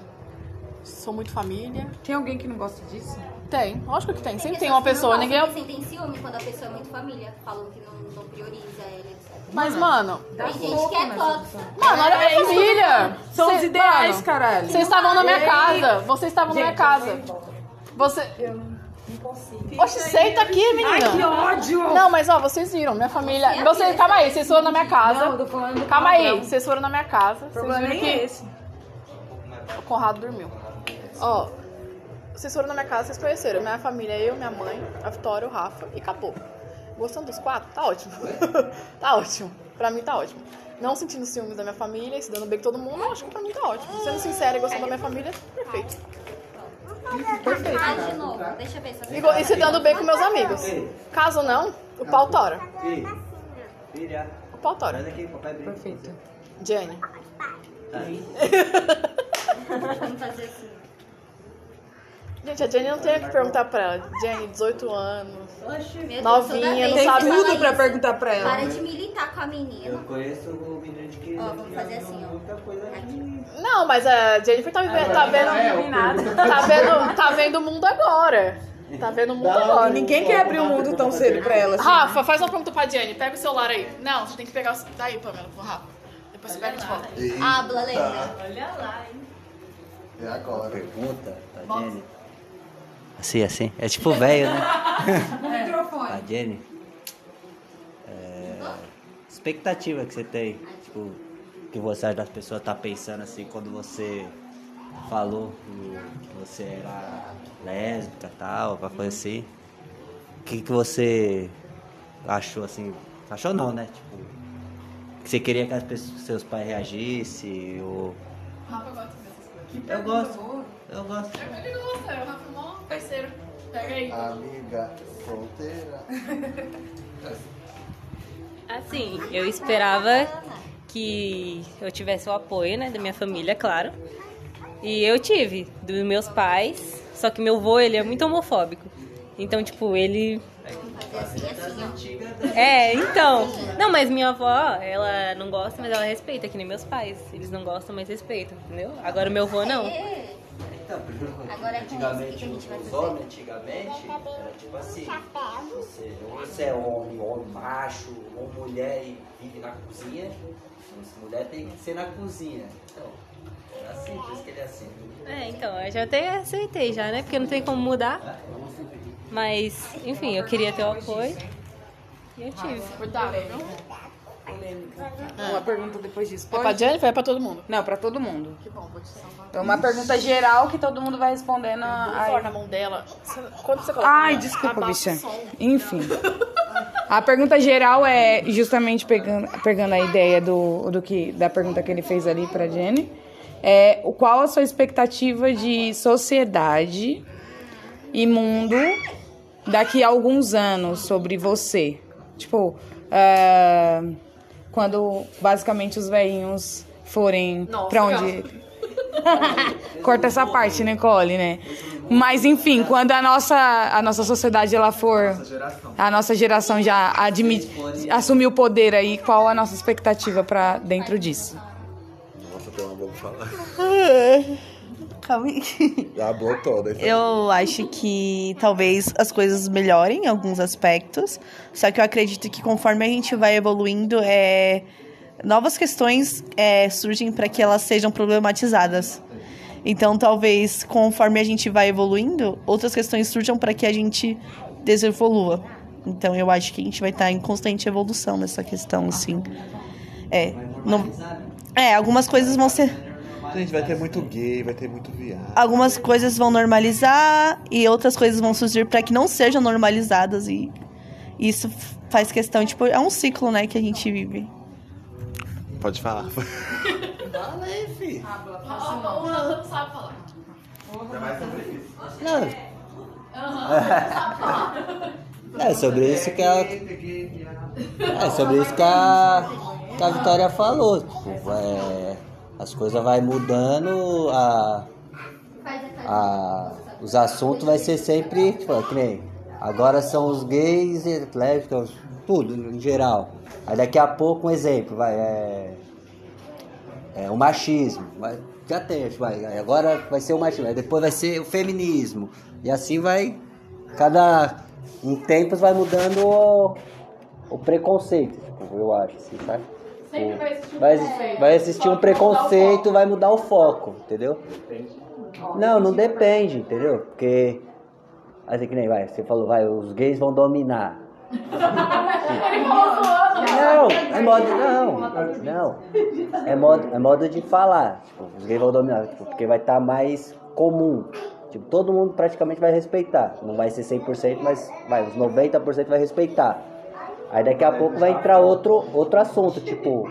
sou muito família. Tem alguém que não gosta disso? Tem, lógico que tem. Sempre tem pessoas uma pessoa, não ninguém. gostam, Sentem ciúme quando a pessoa é muito família. Falam que não, não prioriza ela, etc. Mas, mano. Tem gente que é tóxica. Mano, olha minha família! São os ideais, mano, caralho. Vocês estavam na minha casa. Vocês estavam na minha casa. Você. Oxe, senta aqui, menina. Ai, que ódio! Não, mas ó, vocês viram, minha família. Vocês, calma aí, vocês foram na minha casa. Não, eu do Calma aí, vocês foram na minha casa. O Vocês problema nem que é esse. o Conrado dormiu. Ó, vocês foram na minha casa, vocês conheceram. Minha família, eu, minha mãe, a Vitória, o Rafa e acabou. Gostando dos quatro? Tá ótimo. (laughs) tá ótimo. Pra mim tá ótimo. Não sentindo ciúmes da minha família e se dando bem com todo mundo, eu acho que pra mim tá ótimo. Sendo sincera e gostando da minha família, perfeito. Perfeito. De novo, deixa eu ver se E, go- e se dando bem com meus amigos. Caso não, o pau tora. Filha, O pau tora. papai brinca. Perfeito. Jenny. Vamos fazer assim. Gente, a Jenny não tem o que perguntar pra ela. Jenny, 18 anos. Meu Deus, Novinha, não sabe Tudo pra isso, perguntar pra ela. Para de militar com a menina. Eu conheço o menino de que Ó, vamos fazer assim, ó. muita coisa Aqui. Não, mas a Jennifer tá, vivendo, tá vendo. Tá vendo, tá vendo o mundo agora. Tá vendo o mundo agora. Ninguém quer abrir o mundo tão cedo pra ela. assim. Rafa, faz uma pergunta pra Jenny. Pega o celular aí. Não, você tem que pegar o. Daí, Pamela, pro Rafa. Depois você pega de volta. Habla, lenda. É agora. Pergunta, a Jenny. Assim, assim. É tipo velho, né? (laughs) A Jenny. É, expectativa que você tem. Tipo, o que você acha das pessoas tá pensando assim quando você falou que você era lésbica e tal, alguma coisa assim. O que, que você achou assim? Achou não, né? Tipo, que você queria que as pessoas, seus pais reagissem ou. Rafa gosta dessas coisas. Eu gosto. Eu gosto. Ele gosta, o Rafa é mó parceiro. Pega aí. Amiga solteira. Assim, eu esperava que eu tivesse o apoio, né, da minha família, claro. E eu tive, dos meus pais. Só que meu avô, ele é muito homofóbico. Então, tipo, ele. É, então. Não, mas minha avó, ela não gosta, mas ela respeita, que nem meus pais. Eles não gostam, mas respeitam, entendeu? Agora meu avô não. Então, porque Agora é antigamente, os fazer? homens, antigamente, era tipo assim, você, ou você é homem, homem macho, ou mulher e vive na cozinha, então, mulher tem que ser na cozinha. Então, era assim, por isso que ele é assim. É, então, eu já até aceitei já, né? Porque não tem como mudar. Mas, enfim, eu queria ter o apoio. E eu tive. Cuidado, viu? Uma pergunta depois disso. É Pode? pra Jennifer, é pra todo mundo. Não, pra todo mundo. Que bom, vou te salvar. Então, uma pergunta geral que todo mundo vai respondendo. Aí. na mão dela. Quando você coloca Ai, a- desculpa, bicha. Enfim. A pergunta geral é justamente pegando, pegando a ideia do, do que, da pergunta que ele fez ali pra Jenny. É, o- qual a sua expectativa de sociedade e mundo daqui a alguns anos sobre você? Tipo, é, quando basicamente os velhinhos forem Nossa, pra onde. (laughs) Corta essa parte, Nicole, né? Mas enfim, quando a nossa, a nossa sociedade ela for. A nossa geração já admite, assumir o poder aí, qual a nossa expectativa pra dentro disso? Nossa, tem uma pra falar. (laughs) Calma aí. Boa toda. Eu acho que talvez as coisas melhorem em alguns aspectos, só que eu acredito que conforme a gente vai evoluindo, é, novas questões é, surgem para que elas sejam problematizadas. Então, talvez conforme a gente vai evoluindo, outras questões surjam para que a gente desevolua. Então, eu acho que a gente vai estar em constante evolução nessa questão, assim. É, não, é algumas coisas vão ser Gente, vai ter muito gay, vai ter muito viado. algumas coisas vão normalizar e outras coisas vão surgir para que não sejam normalizadas e isso faz questão, tipo, é um ciclo, né, que a gente vive. Pode falar. (laughs) Fala aí, fi. Rafa não sabe falar. Não. É sobre isso que a. É sobre isso que a, que a Vitória falou. Tipo, é, as coisas vai mudando, a, a, os assuntos vai ser sempre, tipo, Agora são os gays e lésbicas, tudo em geral. Aí daqui a pouco um exemplo, vai, é, é o machismo. Vai, já tem, vai, agora vai ser o machismo, depois vai ser o feminismo. E assim vai, cada em tempos vai mudando o, o preconceito, eu acho, assim, sabe? Sempre vai existir um Vai, preconceito. vai existir um preconceito, foco. vai mudar o foco, entendeu? Não, não depende, entendeu? Porque, assim que nem vai, você falou, vai, os gays vão dominar. (laughs) Não, é modo, não, não. É modo, é modo de falar, tipo, os gays vão dominar, tipo, porque vai estar mais comum. Tipo, todo mundo praticamente vai respeitar. Não vai ser 100%, mas vai, uns 90% vai respeitar. Aí daqui a pouco vai entrar outro, outro assunto, tipo,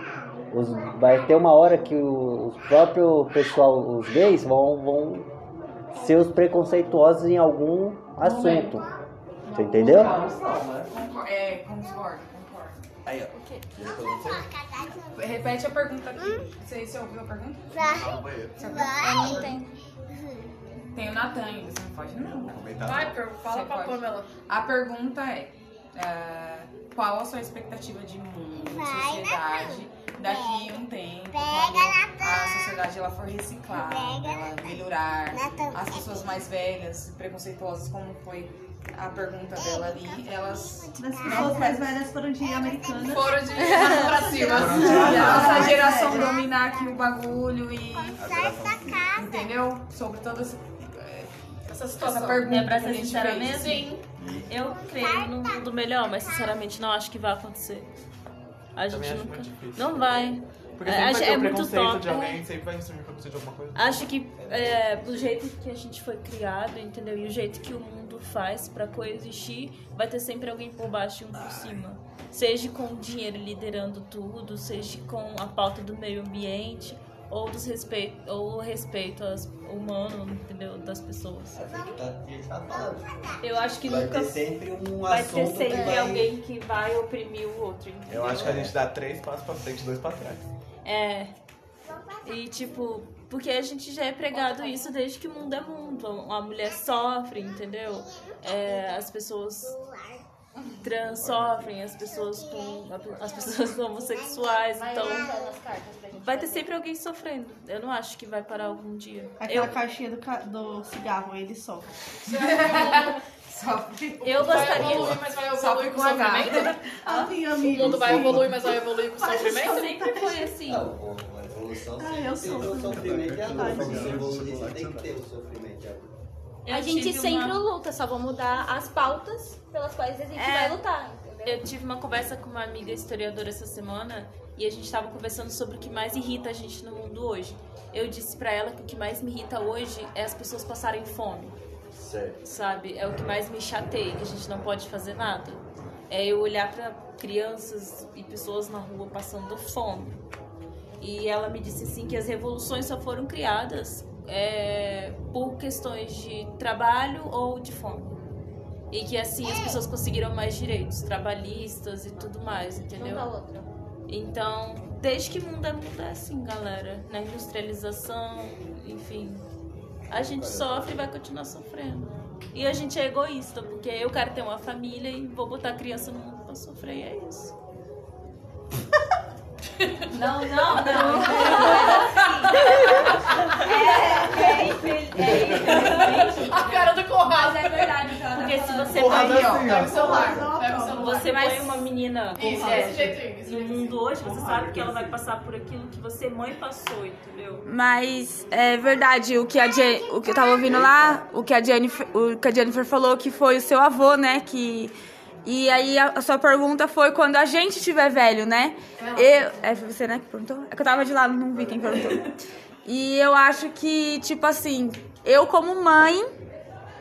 os, vai ter uma hora que o- os próprios pessoal, os gays, vão, vão ser os preconceituosos em algum assunto. Você entendeu? É, concordo, concordo. Repete a pergunta aqui. Você, você ouviu a pergunta? Eu não entendo. Tem o Natan ainda, você não pode não. Vai, fala pra. Pamela. A pergunta é, é, qual a sua expectativa de mundo, de sociedade, daqui a um tempo, quando a sociedade ela for reciclar, ela melhorar, as pessoas mais velhas, preconceituosas, como foi a pergunta dela ali, elas As pessoas mais velhas foram de americanas. Foram de (laughs) pra cima. e a nossa geração dominar aqui o bagulho e entendeu? Sobre toda essa, Essa essa situação. pergunta É pra ser sincera fez. mesmo? Sim. Eu creio num mundo melhor, mas sinceramente não acho que vai acontecer. A gente Também acho nunca. muito difícil. Não vai. Porque É, sempre acho- vai ter é o muito preconceito top. de alguém, sempre vai surgir preconceito de alguma coisa. Acho que é, do jeito que a gente foi criado, entendeu? E o jeito que o mundo faz pra coexistir, vai ter sempre alguém por baixo e um por cima. Seja com o dinheiro liderando tudo, seja com a pauta do meio ambiente, ou dos respeito, ou o respeito às- humano, entendeu? Das pessoas. Eu acho que Vai nunca ter sempre um vai ter sempre vai... alguém que vai oprimir o outro. Entendeu? Eu acho que a gente dá três passos pra frente e dois pra trás. É. E tipo, porque a gente já é pregado isso desde que o mundo é mundo. A mulher sofre, entendeu? É, as pessoas trans sofrem, as pessoas com. as pessoas (laughs) homossexuais, então. Vai ter sempre alguém sofrendo. Eu não acho que vai parar algum dia. Aquela Eu, caixinha do, ca- do cigarro, ele sofre. (laughs) Sofre. eu Vai gostaria. evoluir, mas vai Sofre evoluir com sofrimento? (laughs) Ah, O mundo vai evoluir, mas vai evoluir com sofrimento? Sempre foi assim. Não, a evolução Ah, eu sempre tem sou. o sofrimento a você tem que ter o sofrimento e. Eu A gente sempre uma- luta, só vou mudar as pautas pelas quais a gente É. vai lutar, entendeu? Eu tive uma conversa com uma amiga historiadora essa semana e a gente estava conversando sobre o que mais irrita a gente no mundo hoje. Eu disse pra ela que o que mais me irrita hoje é as pessoas passarem fome, Certo. sabe? É o que mais me chateia, que a gente não pode fazer nada. É eu olhar pra crianças e pessoas na rua passando fome. E ela me disse assim que as revoluções só foram criadas é, por questões de trabalho ou de fome. E que assim as pessoas conseguiram mais direitos trabalhistas e tudo mais, entendeu? outra. Então, desde que mundo é mundo é assim, galera. Na industrialização, enfim. A gente sofre e vai continuar sofrendo. E a gente é egoísta, porque eu quero ter uma família e vou botar a criança no mundo pra sofrer, e é isso. (laughs) Não, não, não. (laughs) A cara do Conrado. É verdade, porque se você Porra, põe, assim, Pega o ó. celular. Pega o celular. você põe uma menina Isso, é, desse jeitinho. no mundo hoje, você sabe que ela vai passar por aquilo que você mãe passou, entendeu? Mas é verdade, o que a o que eu tava ouvindo lá, o que a Jennifer, o que a Jennifer falou que foi o seu avô, né, que e aí a, a sua pergunta foi quando a gente tiver velho, né? Eu, é você, né, que perguntou? É que eu tava de lá, não vi quem perguntou. E eu acho que tipo assim, eu como mãe,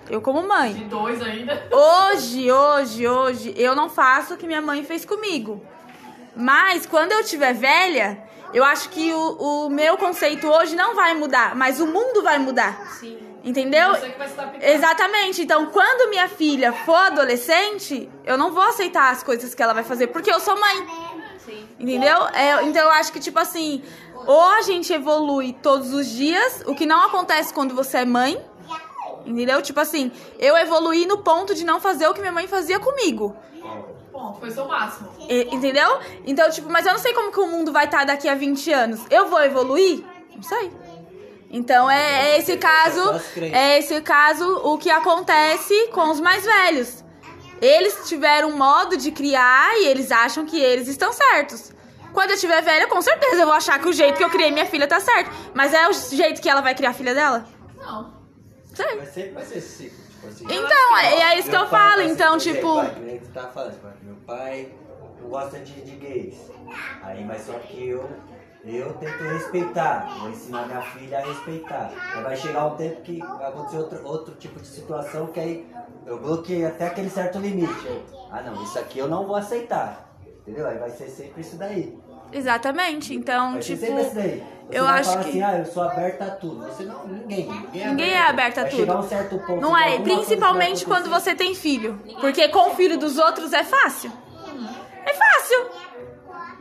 eu como mãe, De dois ainda. (laughs) Hoje, hoje, hoje, eu não faço o que minha mãe fez comigo. Mas quando eu tiver velha, eu acho que o, o meu conceito hoje não vai mudar, mas o mundo vai mudar. Sim. Entendeu? Você que vai se adaptar. Exatamente. Então, quando minha filha for adolescente, eu não vou aceitar as coisas que ela vai fazer, porque eu sou mãe. Entendeu? É, então eu acho que, tipo assim, ou a gente evolui todos os dias, o que não acontece quando você é mãe, Entendeu? Tipo assim, eu evoluí no ponto de não fazer o que minha mãe fazia comigo. Bom, foi seu máximo. E- entendeu? Então, tipo, mas eu não sei como que o mundo vai estar daqui a 20 anos. Eu vou evoluir? Não sei. Então é, é esse caso, é esse caso o que acontece com os mais velhos. Eles tiveram um modo de criar e eles acham que eles estão certos. Quando eu tiver velha, com certeza eu vou achar que o jeito que eu criei minha filha tá certo. Mas é o jeito que ela vai criar a filha dela? Não. Sei. Vai sempre vai ser esse ciclo. Tipo assim. Então, é, é isso que eu falo. Então, tipo. que tu tá falando, meu pai gosta de, de gays. Aí, mas só que eu, eu tento respeitar, vou ensinar minha filha a respeitar. Aí vai chegar um tempo que vai acontecer outro, outro tipo de situação que aí eu bloqueio até aquele certo limite. Eu, ah não, isso aqui eu não vou aceitar. Entendeu? Aí vai ser sempre isso daí. Exatamente. Então, tipo. Você eu acho que- assim, ah, eu sou aberta a tudo. Você não, ninguém. Ninguém, Ninguém é aberto a vai tudo. um certo ponto. Não é, principalmente quando você tem filho. Porque com o filho dos outros é fácil. É fácil.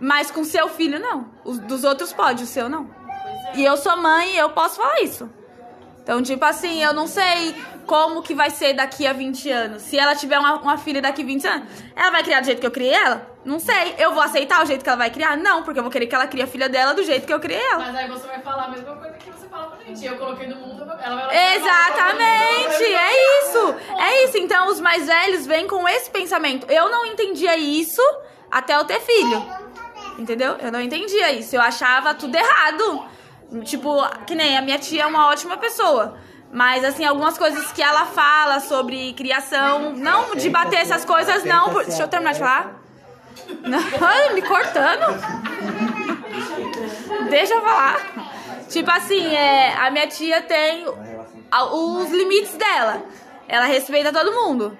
Mas com seu filho, não. Os dos outros pode, o seu não. E eu sou mãe e eu posso falar isso. Então, tipo assim, eu não sei como que vai ser daqui a 20 anos. Se ela tiver uma, uma filha daqui a 20 anos, ela vai criar do jeito que eu criei ela? Não sei. Eu vou aceitar o jeito que ela vai criar? Não, porque eu vou querer que ela crie a filha dela do jeito que eu criei ela. Mas aí você vai falar a mesma coisa que você fala pra gente. Eu coloquei no mundo, ela vai Exatamente, é isso. É isso. Então os mais velhos vêm com esse pensamento. Eu não entendia isso até eu ter filho. Entendeu? Eu não entendia isso. Eu achava tudo errado. Tipo, que nem a minha tia é uma ótima pessoa. Mas, assim, algumas coisas que ela fala sobre criação, não de bater essas coisas, não. por- Deixa eu terminar de falar. Não, (laughs) me cortando. Deixa eu falar. Tipo assim, é, a minha tia tem os limites dela. Ela respeita todo mundo.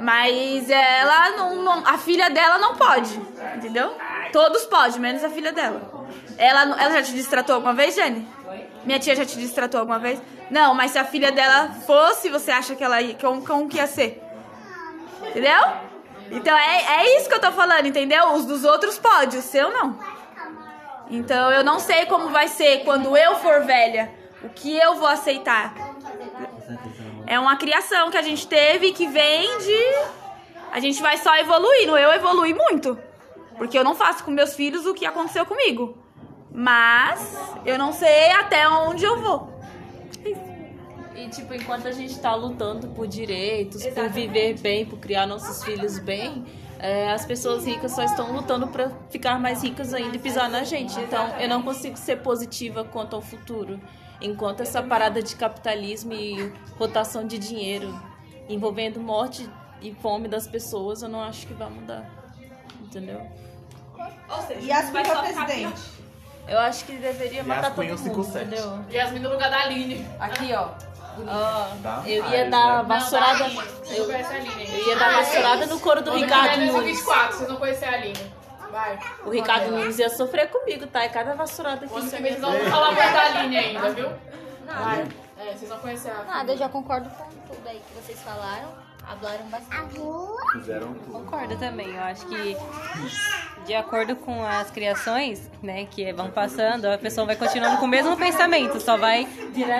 Mas ela não, não- A filha dela não pode. Entendeu? Todos podem, menos a filha dela. Ela, ela já te distratou alguma vez, Jenny? Minha tia já te distratou alguma vez? Não, mas se a filha dela fosse, você acha que ela ia. Como, como que ia ser? Entendeu? Então é, é isso que eu tô falando, entendeu? Os dos outros pode, o seu não. Então eu não sei como vai ser quando eu for velha. O que eu vou aceitar. É uma criação que a gente teve que vem de. A gente vai só evoluindo. Eu evolui muito. Porque eu não faço com meus filhos o que aconteceu comigo. Mas eu não sei até onde eu vou. E, tipo, enquanto a gente tá lutando por direitos, por viver bem, por criar nossos filhos bem, é, as pessoas ricas só estão lutando pra ficar mais ricas ainda e pisar na gente. Então, eu não consigo ser positiva quanto ao futuro. Enquanto essa parada de capitalismo e rotação de dinheiro envolvendo morte e fome das pessoas, eu não acho que vai mudar. Entendeu? Ou seja, Yasmin pra presidente. Eu acho que deveria matar todo mundo, 57. entendeu? Yasmin no lugar da Aline. Aqui, ó. Ah, Tá? eu Ah, ia eles dar já- vassourada. Não, não Eu, ia dar vassourada no couro do Ricardo Nunes. 24, vocês não conhecem a Aline. Vai. O Ricardo Nunes ia sofrer comigo, tá? E cada vassourada que vem vocês não vão falar mais da Aline ainda, viu? Nada. É, vocês não conhecem a Nada, eu já concordo com tudo aí que vocês falaram. Hablaram bastante. Fizeram tudo. Concordo também. Eu acho que de acordo com as criações, né, que vão passando, a pessoa vai continuando com o mesmo pensamento, só vai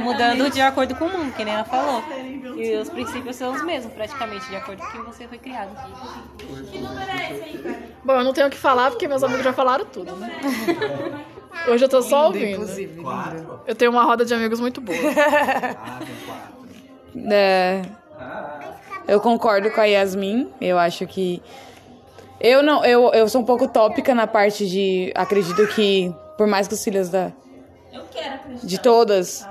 mudando de acordo com o mundo, que nem ela falou. E os princípios são os mesmos, praticamente, de acordo com quem você foi criado. Bom, eu não tenho o que falar porque meus amigos já falaram tudo, né? (laughs) Hoje eu tô só ouvindo. Eu tenho uma roda de amigos muito boa. (laughs) É, eu concordo com a Yasmin. Eu acho que. Eu não. Eu, eu sou um pouco tópica na parte de. Acredito que, por mais que os filhos da. De todas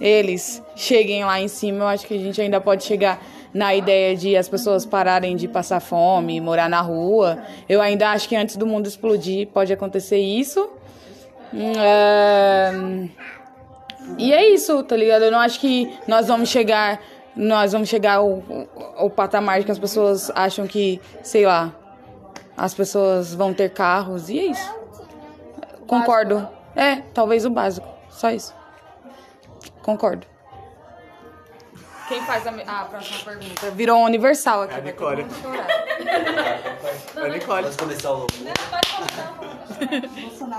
eles cheguem lá em cima, eu acho que a gente ainda pode chegar na ideia de as pessoas pararem de passar fome, morar na rua. Eu ainda acho que antes do mundo explodir pode acontecer isso. É, E é isso, tá ligado? Eu não acho que nós vamos chegar, nós vamos chegar ao, ao patamar que as pessoas acham que, sei lá, as pessoas vão ter carros e é isso. Concordo. É, talvez o básico, só isso. Concordo. Quem faz a, a próxima pergunta? Virou um universal aqui. A Nicole. todo mundo chorar. Vamos começar o (laughs)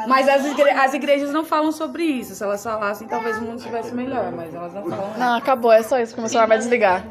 Mas as, igre- as igrejas não falam sobre isso. Se elas falassem, talvez o mundo estivesse melhor, mas elas não falam. Não, acabou, é só isso. Começou a vai desligar.